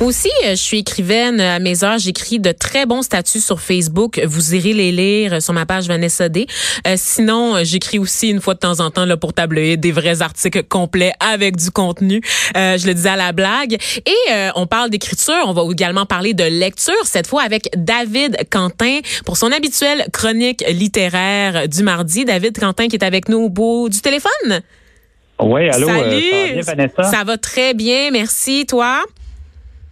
Moi aussi, euh, je suis écrivaine à mes heures. J'écris de très bons statuts sur Facebook. Vous irez les lire sur ma page Vanessa D. Euh, sinon, euh, j'écris aussi une fois de temps en temps là, pour tabloïd des vrais articles complets avec du contenu. je le disais à la blague. Et on parle d'écriture. On va également parler de lecture, cette fois avec David Quentin pour son habituelle chronique littéraire du mardi. David Quentin qui est avec nous au bout du téléphone. Oui, allô. Salut. ça va bien, Vanessa? Ça va très bien, merci. Toi?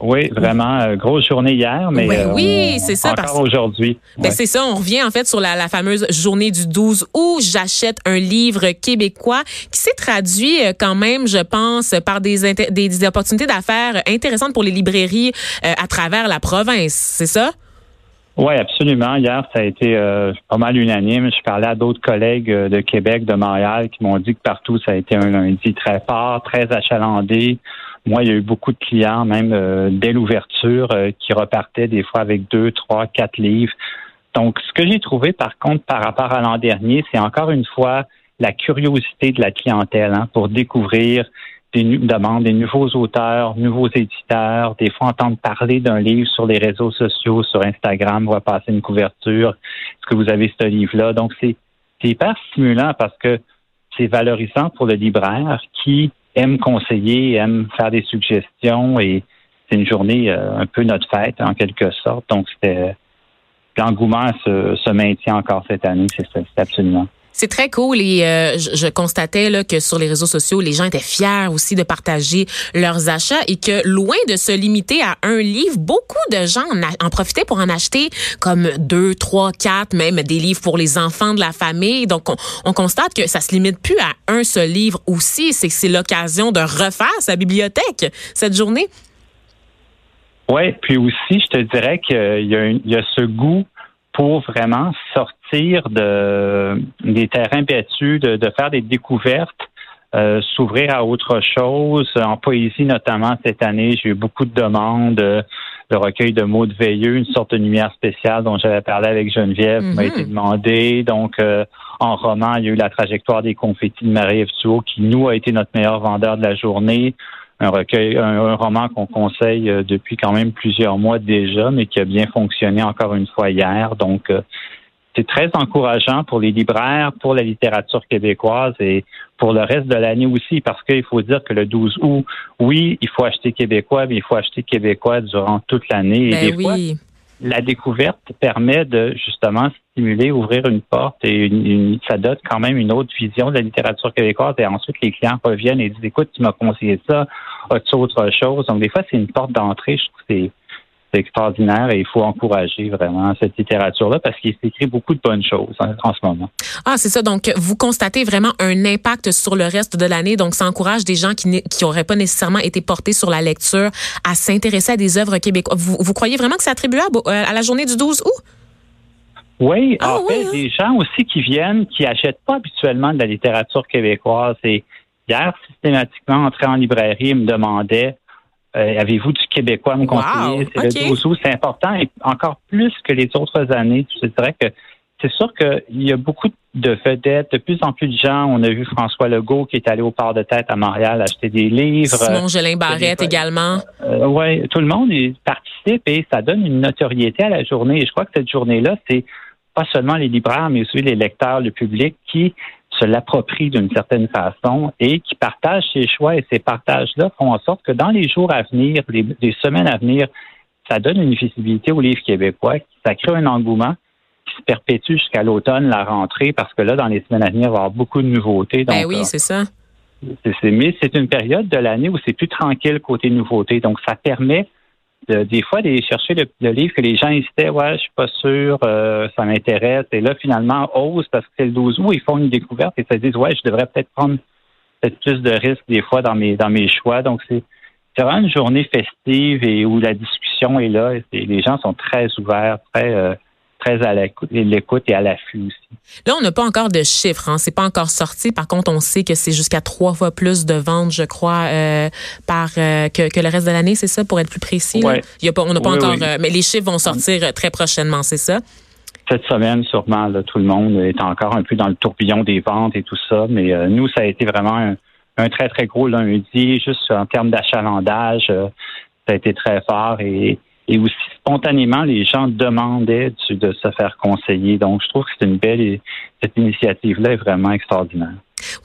Oui, vraiment, euh, grosse journée hier, mais euh, oui, c'est ça, encore aujourd'hui. Ben c'est ça, on revient en fait sur la, la fameuse journée du 12 où j'achète un livre québécois qui s'est traduit euh, quand même, je pense, par des, des, opportunités d'affaires intéressantes pour les librairies à travers la province, c'est ça? Oui, absolument. Hier, ça a été pas mal unanime. Je parlais à d'autres collègues de Québec, de Montréal, qui m'ont dit que partout, ça a été un lundi très fort, très achalandé. Moi, il y a eu beaucoup de clients, même euh, dès l'ouverture, euh, qui repartaient des fois avec deux, trois, quatre livres. Donc, ce que j'ai trouvé, par contre, par rapport à l'an dernier, c'est encore une fois la curiosité de la clientèle hein, pour découvrir des demandes, des nouveaux auteurs, nouveaux éditeurs, des fois entendre parler d'un livre sur les réseaux sociaux, sur Instagram, on va passer une couverture. Est-ce que vous avez ce livre-là? Donc, c'est hyper stimulant parce que c'est valorisant pour le libraire qui aime conseiller, aime faire des suggestions et c'est une journée euh, un peu notre fête en quelque sorte. Donc c'était l'engouement se, se maintient encore cette année, c'est absolument. C'est très cool et euh, je, constatais là, que sur les réseaux sociaux, les gens étaient fiers aussi de partager leurs achats et que loin de se limiter à un livre, beaucoup de gens en, profitaient pour en acheter comme deux, trois, quatre, même des livres pour les enfants de la famille. Donc, on, on constate que ça se limite plus à un seul livre aussi. C'est c'est l'occasion de refaire sa bibliothèque cette journée. Oui, puis aussi, je te dirais qu'il y, il y a ce goût pour vraiment sortir de, des terrains battus, de, de faire des découvertes, euh, s'ouvrir à autre chose. En poésie, notamment, cette année, j'ai eu beaucoup de demandes. le recueil de mots de veilleux, une sorte de lumière spéciale dont j'avais parlé avec Geneviève, m'a été mm-hmm. demandé. Donc, euh, en roman, il y a eu la trajectoire des confettis de Marie-Ève qui, nous, a été notre meilleur vendeur de la journée un recueil, un, roman qu'on conseille euh, depuis quand même plusieurs mois déjà, mais qui a bien fonctionné encore une fois hier. Donc, euh, c'est très encourageant pour les libraires, pour la littérature québécoise et pour le reste de l'année aussi, parce qu'il faut dire que le 12 août, oui, il faut acheter québécois, mais il faut acheter québécois durant toute l'année. et ben des fois, la découverte permet de justement ouvrir une porte et ça donne quand même une autre vision de la littérature québécoise. Et ensuite, les clients reviennent et disent Écoute, tu m'as conseillé ça, as-tu autre chose? Donc, des fois, c'est une porte d'entrée. Je trouve que c'est extraordinaire et il faut encourager vraiment cette littérature-là parce qu'il s'écrit beaucoup de bonnes choses en, ce moment. Ah, c'est ça. Donc, vous constatez vraiment un impact sur le reste de l'année. Donc, ça encourage des gens qui n'auraient pas nécessairement été portés sur la lecture à s'intéresser à des œuvres québécoises. Vous, vous croyez vraiment que c'est attribuable euh, à la journée du 12 août? Oui, ah, en fait, hein? des gens aussi qui viennent, qui achètent pas habituellement de la littérature québécoise. Et hier, systématiquement, entrer en librairie, ils me demandaient euh, avez-vous du québécois à me conseiller? c'est le 12 c'est important et encore plus que les autres années. Je dirais que c'est sûr qu'il y a beaucoup de vedettes, de plus en plus de gens. On a vu François Legault qui est allé au port de tête à Montréal acheter des livres. Simon Barrette également. Euh, oui, tout le monde participe et ça donne une notoriété à la journée. Et je crois que cette journée-là, c'est pas seulement les libraires, mais aussi les lecteurs, le public qui se l'approprient d'une certaine façon et qui partagent ses choix. Et ces partages-là font en sorte que dans les jours à venir, les, semaines à venir, ça donne une visibilité aux livres québécois, ça crée un engouement qui se perpétue jusqu'à l'automne, la rentrée, parce que là, dans les semaines à venir, il va y avoir beaucoup de nouveautés. ben oui, euh, c'est ça. mais c'est une période de l'année où c'est plus tranquille côté nouveautés. Donc, ça permet des fois d'aller chercher le, livre que les gens hésitaient, ouais, je suis pas sûr, euh, ça m'intéresse. Et là, finalement, osent parce que c'est le 12 août, ils font une découverte et se disent, ouais, je devrais peut-être prendre peut-être plus de risques des fois dans mes dans mes choix. Donc c'est vraiment une journée festive et où la discussion est là. Et les gens sont très ouverts, très euh, très à l'écoute et à l'affût aussi. Là, on n'a pas encore de chiffres, hein. c'est pas encore sorti. Par contre, on sait que c'est jusqu'à trois fois plus de ventes, je crois, euh, par euh, que, que, le reste de l'année, c'est ça, pour être plus précis. Ouais. Il y a pas, on n'a pas encore, euh, mais les chiffres vont sortir très prochainement, c'est ça? cette semaine, sûrement, tout le monde est encore un peu dans le tourbillon des ventes et tout ça. Mais nous, ça a été vraiment un, très, très gros lundi. Juste en termes d'achalandage, ça a été très fort. Et, et aussi, spontanément, les gens demandaient de se faire conseiller. Donc, je trouve que c'est une belle... Cette initiative-là est vraiment extraordinaire.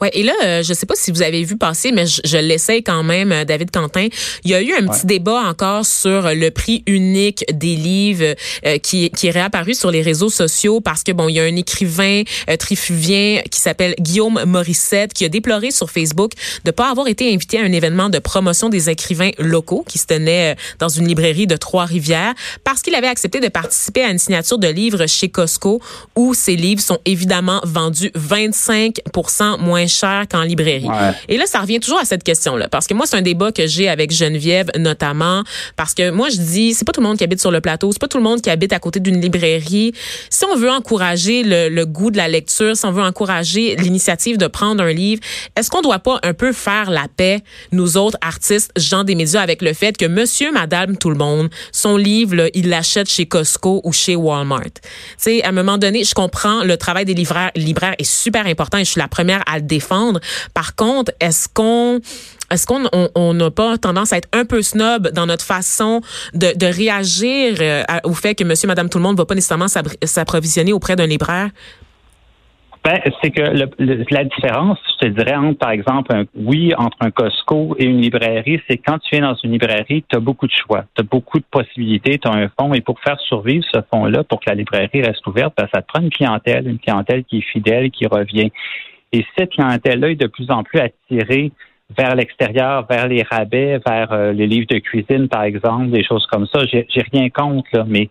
Ouais, et là, euh, je sais pas si vous avez vu passer, mais je, je l'essaye quand même, euh, David Quentin. Il y a eu un petit débat encore sur le prix unique des livres euh, qui, qui est réapparu sur les réseaux sociaux parce que bon, il y a un écrivain trifuvien qui s'appelle Guillaume Morissette qui a déploré sur Facebook de pas avoir été invité à un événement de promotion des écrivains locaux qui se tenait dans une librairie de Trois-Rivières parce qu'il avait accepté de participer à une signature de livres chez Costco où ces livres sont évidemment vendus 25% moins cher qu'en librairie. Et là, ça revient toujours à cette question-là, parce que moi, c'est un débat que j'ai avec Geneviève, notamment, parce que moi, je dis, c'est pas tout le monde qui habite sur le plateau, c'est pas tout le monde qui habite à côté d'une librairie. Si on veut encourager le, goût de la lecture, si on veut encourager l'initiative de prendre un livre, est-ce qu'on doit pas un peu faire la paix, nous autres artistes, gens des médias, avec le fait que monsieur, madame, tout le monde, son livre, là, il l'achète chez Costco ou chez Walmart? Tu sais, à un moment donné, je comprends, le travail des libraires, libraires est super important et je suis la première à le défendre. Par contre, est-ce qu'on est-ce qu'on on n'a pas tendance à être un peu snob dans notre façon de, réagir euh, au fait que monsieur, madame, tout le monde ne va pas nécessairement s'approvisionner auprès d'un libraire? Ben, c'est que la différence, je te dirais, par exemple, oui, entre un Costco et une librairie, c'est quand tu viens dans une librairie, tu as beaucoup de choix, tu as beaucoup de possibilités, tu as un fonds, et pour faire survivre ce fonds-là, pour que la librairie reste ouverte, ben, ça te prend une clientèle, une clientèle qui est fidèle, qui revient. Et cette clientèle-là est de plus en plus attirée vers l'extérieur, vers les rabais, vers euh, les livres de cuisine, par exemple, des choses comme ça. J'ai rien contre, là, mais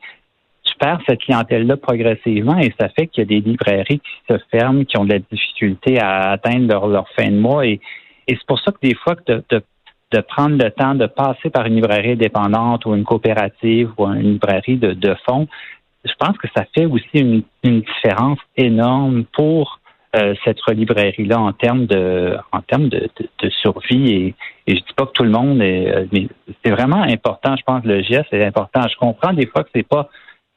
tu perds cette clientèle-là progressivement et ça fait qu'il y a des librairies qui se ferment, qui ont de la difficulté à atteindre leur, fin de mois. Et, c'est pour ça que des fois, de, de, prendre le temps de passer par une librairie indépendante ou une coopérative ou une librairie de, de fonds, je pense que ça fait aussi une, une différence énorme pour euh, cette librairie-là en termes de en termes de, survie et, et je dis pas que tout le monde est euh, mais c'est vraiment important, je pense le geste est important. Je comprends des fois que c'est pas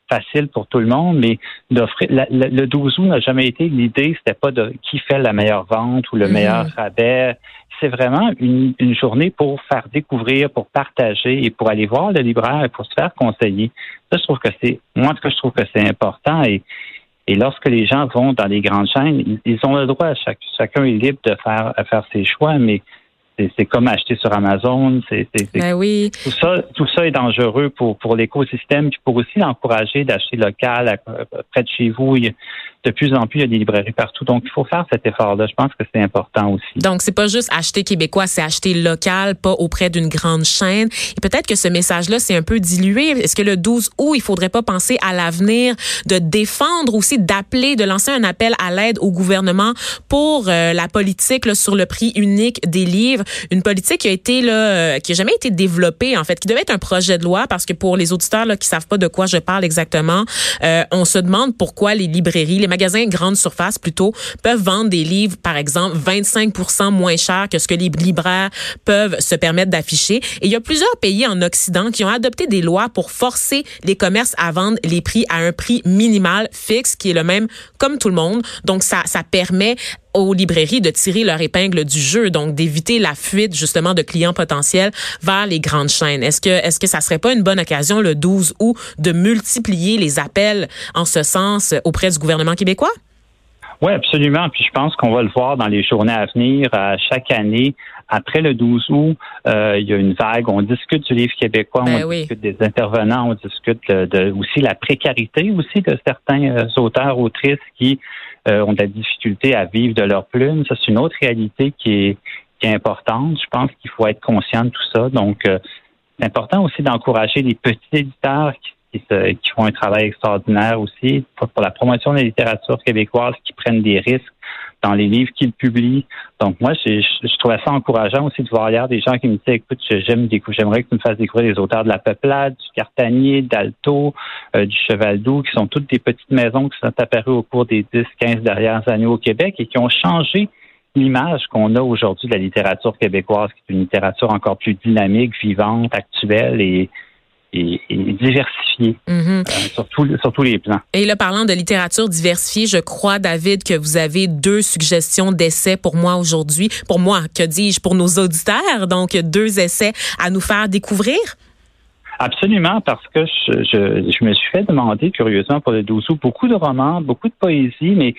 facile pour tout le monde, mais d'offrir le 12 août n'a jamais été l'idée, c'était pas de qui fait la meilleure vente ou le mm-hmm. meilleur rabais. C'est vraiment une, une, journée pour faire découvrir, pour partager et pour aller voir le libraire et pour se faire conseiller. Ça, je trouve que c'est moi en tout cas, je trouve que c'est important et et lorsque les gens vont dans les grandes chaînes, ils ont le droit, chaque, chacun est libre de faire, de faire ses choix, mais c'est comme acheter sur Amazon. C'est, ben oui. Tout ça, tout ça est dangereux pour, pour l'écosystème, puis pour aussi encourager d'acheter local près de chez vous. de plus en plus, il y a des librairies partout. Donc, il faut faire cet effort-là. Je pense que c'est important aussi. Donc, c'est pas juste acheter québécois, c'est acheter local, pas auprès d'une grande chaîne. Et peut-être que ce message-là, c'est un peu dilué. Est-ce que le 12 août, il faudrait pas penser à l'avenir de défendre aussi, d'appeler, de lancer un appel à l'aide au gouvernement pour euh, la politique là, sur le prix unique des livres? Une politique qui a été là, euh, qui a jamais été développée en fait, qui devait être un projet de loi parce que pour les auditeurs là qui savent pas de quoi je parle exactement, euh, on se demande pourquoi les librairies, les magasins grande surface plutôt peuvent vendre des livres par exemple 25% moins cher que ce que les libraires peuvent se permettre d'afficher. Et il y a plusieurs pays en Occident qui ont adopté des lois pour forcer les commerces à vendre les prix à un prix minimal fixe qui est le même comme tout le monde. Donc ça ça permet aux librairies de tirer leur épingle du jeu, donc d'éviter la fuite justement de clients potentiels vers les grandes chaînes. Est-ce que est-ce que ça serait pas une bonne occasion le 12 août de multiplier les appels en ce sens auprès du gouvernement québécois? Oui, absolument. Puis je pense qu'on va le voir dans les journées à venir. À chaque année, après le 12 août, euh, il y a une vague. On discute du livre québécois, on ben discute des intervenants, on discute de, aussi la précarité aussi de certains euh, auteurs, autrices qui euh, ont de la difficulté à vivre de leur plume. Ça, c'est une autre réalité qui est, importante. Je pense qu'il faut être conscient de tout ça. Donc, euh, c'est important aussi d'encourager les petits éditeurs qui, qui, font un travail extraordinaire aussi pour, la promotion de la littérature québécoise, qui prennent des risques dans les livres qu'ils publient. Donc moi, je, je, trouvais ça encourageant aussi de voir hier des gens qui me disaient, écoute, j'aime j'aimerais que tu me fasses découvrir les auteurs de La Peuplade, du Cartanier, d'Alto, euh, du Cheval d'Où, qui sont toutes des petites maisons qui sont apparues au cours des 10, 15 dernières années au Québec et qui ont changé l'image qu'on a aujourd'hui de la littérature québécoise, qui est une littérature encore plus dynamique, vivante, actuelle et et, diversifié mm-hmm. euh, sur, tous les plans. Et là, parlant de littérature diversifiée, je crois, David, que vous avez deux suggestions d'essais pour moi aujourd'hui. Pour moi, que dis-je, pour nos auditeurs. Donc, deux essais à nous faire découvrir. Absolument, parce que je, je, me suis fait demander, curieusement, pour le Douzou, beaucoup de romans, beaucoup de poésie, mais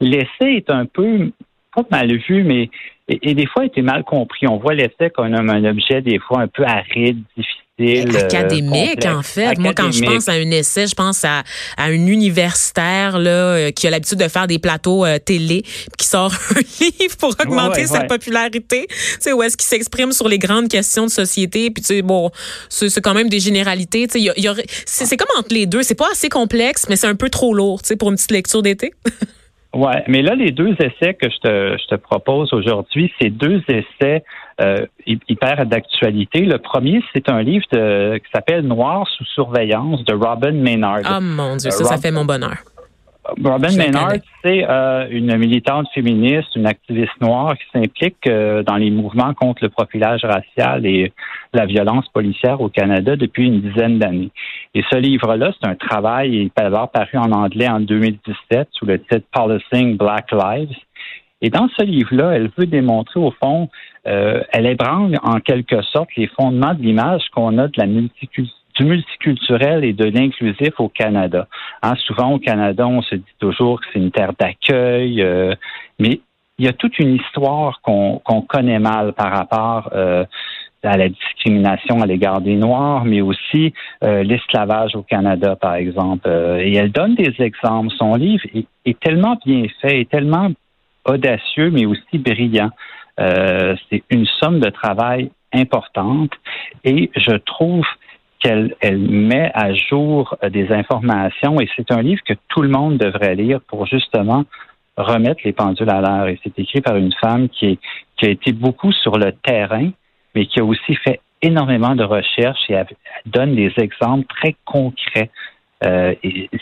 l'essai est un peu, pas mal vu, mais et, des fois, il était mal compris. On voit l'essai comme un objet, des fois, un peu aride, difficile euh, académique, en fait. Moi, quand je pense à un essai, je pense à, à un universitaire là, euh, qui a l'habitude de faire des plateaux euh, télé, qui sort un livre pour augmenter sa popularité. Tu sais, où est-ce qu'il s'exprime sur les grandes questions de société. Puis, tu sais, bon, c'est quand même des généralités. Tu sais, y a, c'est comme entre les deux. C'est pas assez complexe, mais c'est un peu trop lourd, tu sais, pour une petite lecture d'été. Oui, mais là, les deux essais que je te, je te propose aujourd'hui, c'est deux essais euh, hyper d'actualité. Le premier, c'est un livre qui s'appelle Noir sous surveillance de Robin Maynard. Ah mon Dieu, ça, ça fait mon bonheur. Robin Maynard, c'est euh, une militante féministe, une activiste noire qui s'implique euh, dans les mouvements contre le profilage racial et la violence policière au Canada depuis une dizaine d'années. Et ce livre-là, c'est un travail, il peut avoir paru en anglais en 2017 sous le titre Policing Black Lives. Et dans ce livre-là, elle veut démontrer au fond, euh, elle ébranle en quelque sorte les fondements de l'image qu'on a de la multiculturalité du multiculturel et de l'inclusif au Canada. Hein, souvent au Canada, on se dit toujours que c'est une terre d'accueil, euh, mais il y a toute une histoire qu'on connaît mal par rapport euh, à la discrimination à l'égard des Noirs, mais aussi euh, l'esclavage au Canada, par exemple. et elle donne des exemples. Son livre est, est tellement bien fait, est tellement audacieux, mais aussi brillant. C'est une somme de travail importante et je trouve qu'elle elle met à jour euh, des informations et c'est un livre que tout le monde devrait lire pour justement remettre les pendules à l'heure. Et c'est écrit par une femme qui, est, qui a été beaucoup sur le terrain, mais qui a aussi fait énormément de recherches et donne des exemples très concrets. Euh,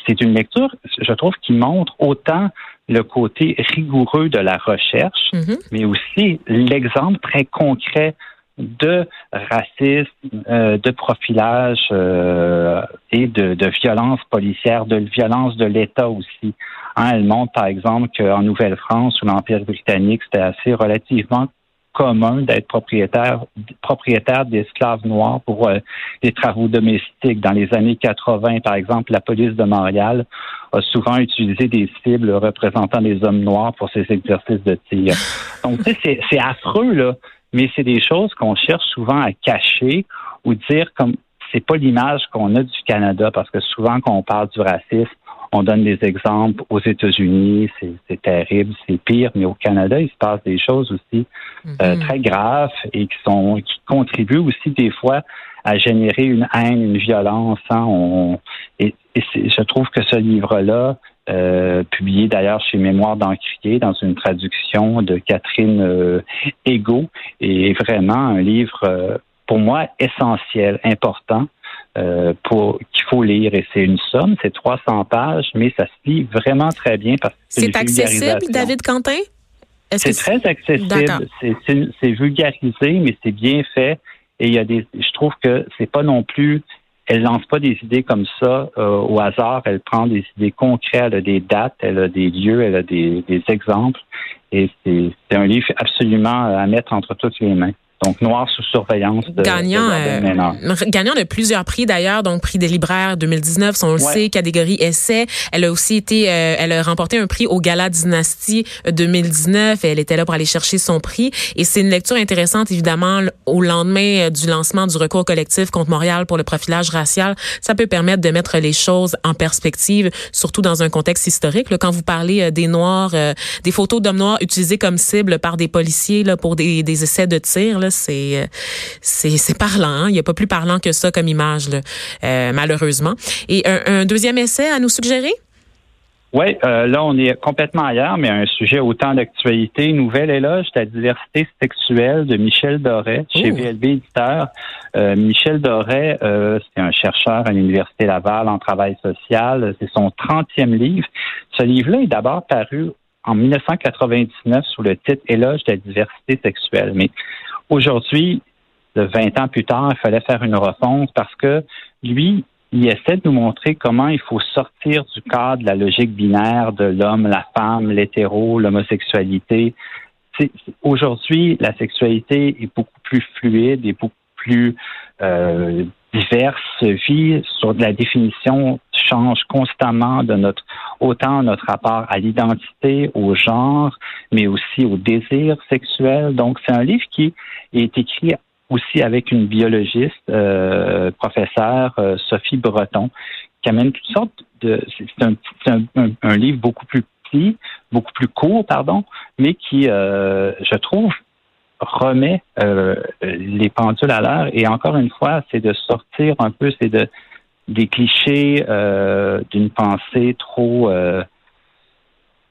c'est une lecture, je trouve, qui montre autant le côté rigoureux de la recherche, mm-hmm. mais aussi l'exemple très concret de racisme, euh, de profilage euh, et de, de, violence policière, de violence de l'État aussi. Hein, elle montre par exemple qu'en Nouvelle-France, sous l'Empire britannique, c'était assez relativement commun d'être propriétaire propriétaire d'esclaves noirs pour euh, des travaux domestiques. Dans les années 80, par exemple, la police de Montréal a souvent utilisé des cibles représentant des hommes noirs pour ses exercices de tir. Donc, tu sais, c'est affreux, là mais c'est des choses qu'on cherche souvent à cacher ou dire comme c'est pas l'image qu'on a du Canada parce que souvent quand on parle du racisme, on donne des exemples aux États-Unis, c'est terrible, c'est pire, mais au Canada, il se passe des choses aussi euh, mhm. très graves et qui sont qui contribuent aussi des fois à générer une haine, une violence. Hein. On, et, et je trouve que ce livre-là euh, publié d'ailleurs chez Mémoire d'Encrier dans une traduction de Catherine euh, Ego, et vraiment un livre euh, pour moi essentiel, important. Euh, pour qu'il faut lire et c'est une somme, c'est 300 pages, mais ça se lit vraiment très bien parce que c'est accessible, David Quentin? C'est très accessible, c'est vulgarisé, mais c'est bien fait. Et il y a des, je trouve que c'est pas non plus elle lance pas des idées comme ça euh, au hasard. Elle prend des idées concrètes, elle a des dates, elle a des lieux, elle a des, des exemples. Et c'est un livre absolument à mettre entre toutes les mains. Donc, Noir sous surveillance. De, gagnant, euh, gagnant de plusieurs prix d'ailleurs, donc prix des libraires 2019, on le sait, catégorie essai. Elle a aussi été, euh, elle a remporté un prix au Gala Dynastie 2019 et elle était là pour aller chercher son prix. Et c'est une lecture intéressante évidemment au lendemain euh, du lancement du recours collectif contre Montréal pour le profilage racial. Ça peut permettre de mettre les choses en perspective, surtout dans un contexte historique. Là, quand vous parlez des Noirs, des photos d'hommes noirs utilisés comme cible par des policiers là, pour des, des essais de tir, là, c'est c'est parlant. Hein. Il n'y a pas plus parlant que ça comme image, euh, malheureusement. Et un, deuxième essai à nous suggérer? Oui, euh, là, on est complètement ailleurs, mais un sujet autant d'actualité. Nouvelle éloge de la diversité sexuelle de Michel Doré chez VLB Éditeur. Euh, Michel Doré, c'est un chercheur à l'Université Laval en travail social. C'est son 30e livre. Ce livre-là est d'abord paru en 1999 sous le titre Éloge de la diversité sexuelle. Mais Aujourd'hui, de 20 ans plus tard, il fallait faire une refonte parce que lui, il essaie de nous montrer comment il faut sortir du cadre de la logique binaire de l'homme, la femme, l'hétéro, l'homosexualité. Aujourd'hui, la sexualité est beaucoup plus fluide et beaucoup plus euh, diverse, vit sur de la définition change constamment de notre autant notre rapport à l'identité, au genre, mais aussi au désir sexuel. Donc, c'est un livre qui est écrit aussi avec une biologiste, euh, professeure euh, Sophie Breton, qui amène toutes sortes de. C'est un, un, livre beaucoup plus petit, beaucoup plus court, pardon, mais qui, euh, je trouve, remet euh, les pendules à l'heure. Et encore une fois, c'est de sortir un peu, c'est de des clichés euh, d'une pensée trop euh,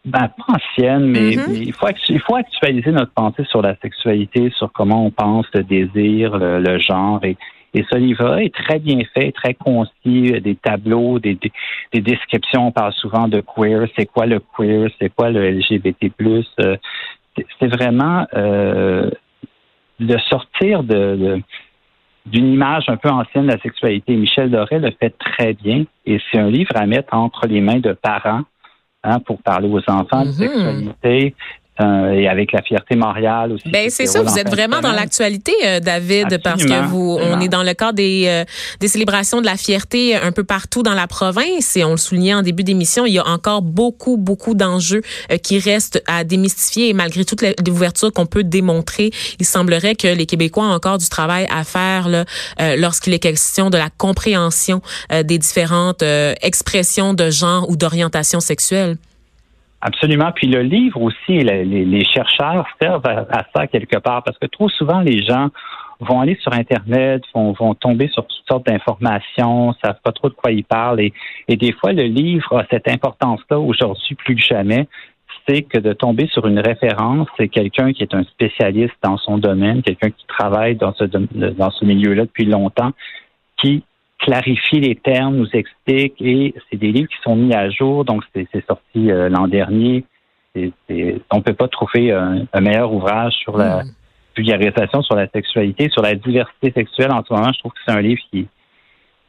ben, pas ancienne, mais, mm-hmm. il, faut, il faut actualiser notre pensée sur la sexualité, sur comment on pense le désir, le, genre. Et, et ce livre-là est très bien fait, très concis, des tableaux, des, des, descriptions. On parle souvent de queer. C'est quoi le queer? C'est quoi le LGBT+. Euh, c'est vraiment euh, de sortir de d'une image un peu ancienne de la sexualité. Michel Doré le fait très bien et c'est un livre à mettre entre les mains de parents hein, pour parler aux enfants de mm-hmm. sexualité, euh, et avec la fierté Montréal aussi. Ben c'est ça, vous êtes vraiment dans l'actualité, euh, David, parce que vous, on est dans le cadre des, euh, des célébrations de la fierté un peu partout dans la province et on le soulignait en début d'émission, il y a encore beaucoup, beaucoup d'enjeux qui restent à démystifier et malgré toutes les, ouvertures qu'on peut démontrer, il semblerait que les Québécois ont encore du travail à faire là, lorsqu'il est question de la compréhension des différentes expressions de genre ou d'orientation sexuelle. Absolument. Puis le livre aussi, les, chercheurs servent à, ça quelque part parce que trop souvent les gens vont aller sur Internet, vont, tomber sur toutes sortes d'informations, savent pas trop de quoi ils parlent et, et des fois le livre a cette importance-là aujourd'hui plus que jamais c'est que de tomber sur une référence, c'est quelqu'un qui est un spécialiste dans son domaine, quelqu'un qui travaille dans ce, dans ce milieu-là depuis longtemps, qui clarifie les termes, nous explique, et c'est des livres qui sont mis à jour, donc c'est sorti euh, l'an dernier. On ne peut pas trouver un, meilleur ouvrage sur la mm. vulgarisation sur la sexualité, sur la diversité sexuelle en ce moment. Je trouve que c'est un livre qui,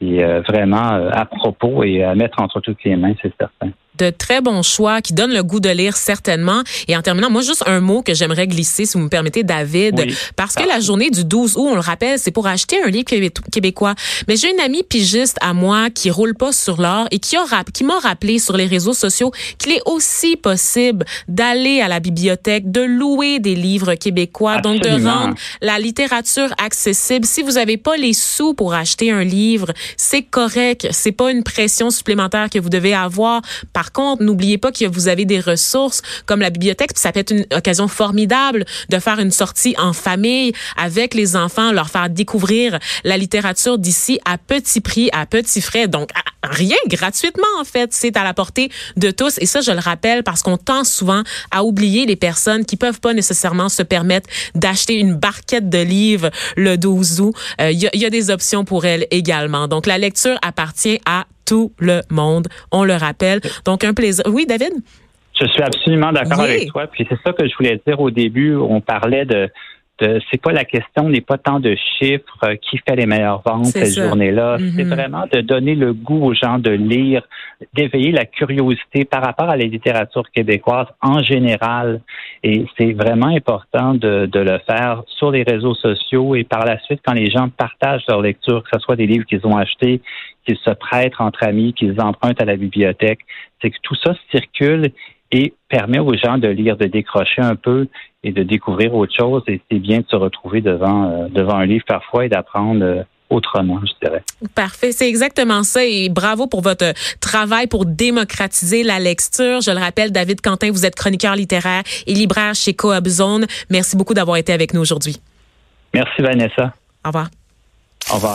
est euh, vraiment euh, à propos et à mettre entre toutes les mains, c'est certain de très bons choix qui donnent le goût de lire certainement. Et en terminant, moi, juste un mot que j'aimerais glisser, si vous me permettez, David, parce que la journée du 12 août, on le rappelle, c'est pour acheter un livre québécois. Mais j'ai une amie pigiste à moi qui roule pas sur l'or et qui, a, qui m'a rappelé sur les réseaux sociaux qu'il est aussi possible d'aller à la bibliothèque, de louer des livres québécois, donc de rendre la littérature accessible. Si vous avez pas les sous pour acheter un livre, c'est correct. C'est pas une pression supplémentaire que vous devez avoir. Par contre, n'oubliez pas que vous avez des ressources comme la bibliothèque, ça peut être une occasion formidable de faire une sortie en famille avec les enfants, leur faire découvrir la littérature d'ici à petit prix, à petit frais. Donc, rien gratuitement, en fait. C'est à la portée de tous. Et ça, je le rappelle parce qu'on tend souvent à oublier les personnes qui peuvent pas nécessairement se permettre d'acheter une barquette de livres le 12 août. Il euh, y, y a des options pour elles également. Donc, la lecture appartient à tout le monde. On le rappelle. Donc, un plaisir. Oui, David? Je suis absolument d'accord avec toi. Puis c'est ça que je voulais dire au début. On parlait de, c'est pas la question? N'est pas tant de chiffres euh, qui fait les meilleures ventes cette journée-là. Mm-hmm. C'est vraiment de donner le goût aux gens de lire, d'éveiller la curiosité par rapport à la littérature québécoise en général. Et c'est vraiment important de, de, le faire sur les réseaux sociaux et par la suite quand les gens partagent leur lecture, que ce soit des livres qu'ils ont achetés, qu'ils se prêtent entre amis, qu'ils empruntent à la bibliothèque, c'est que tout ça circule et permet aux gens de lire, de décrocher un peu et de découvrir autre chose. Et c'est bien de se retrouver devant, euh, devant un livre parfois et d'apprendre euh, autrement, je dirais. Parfait, c'est exactement ça. Et bravo pour votre travail pour démocratiser la lecture. Je le rappelle, David Quentin, vous êtes chroniqueur littéraire et libraire chez Coop Zone. Merci beaucoup d'avoir été avec nous aujourd'hui. Merci, Vanessa. Au revoir. Au revoir.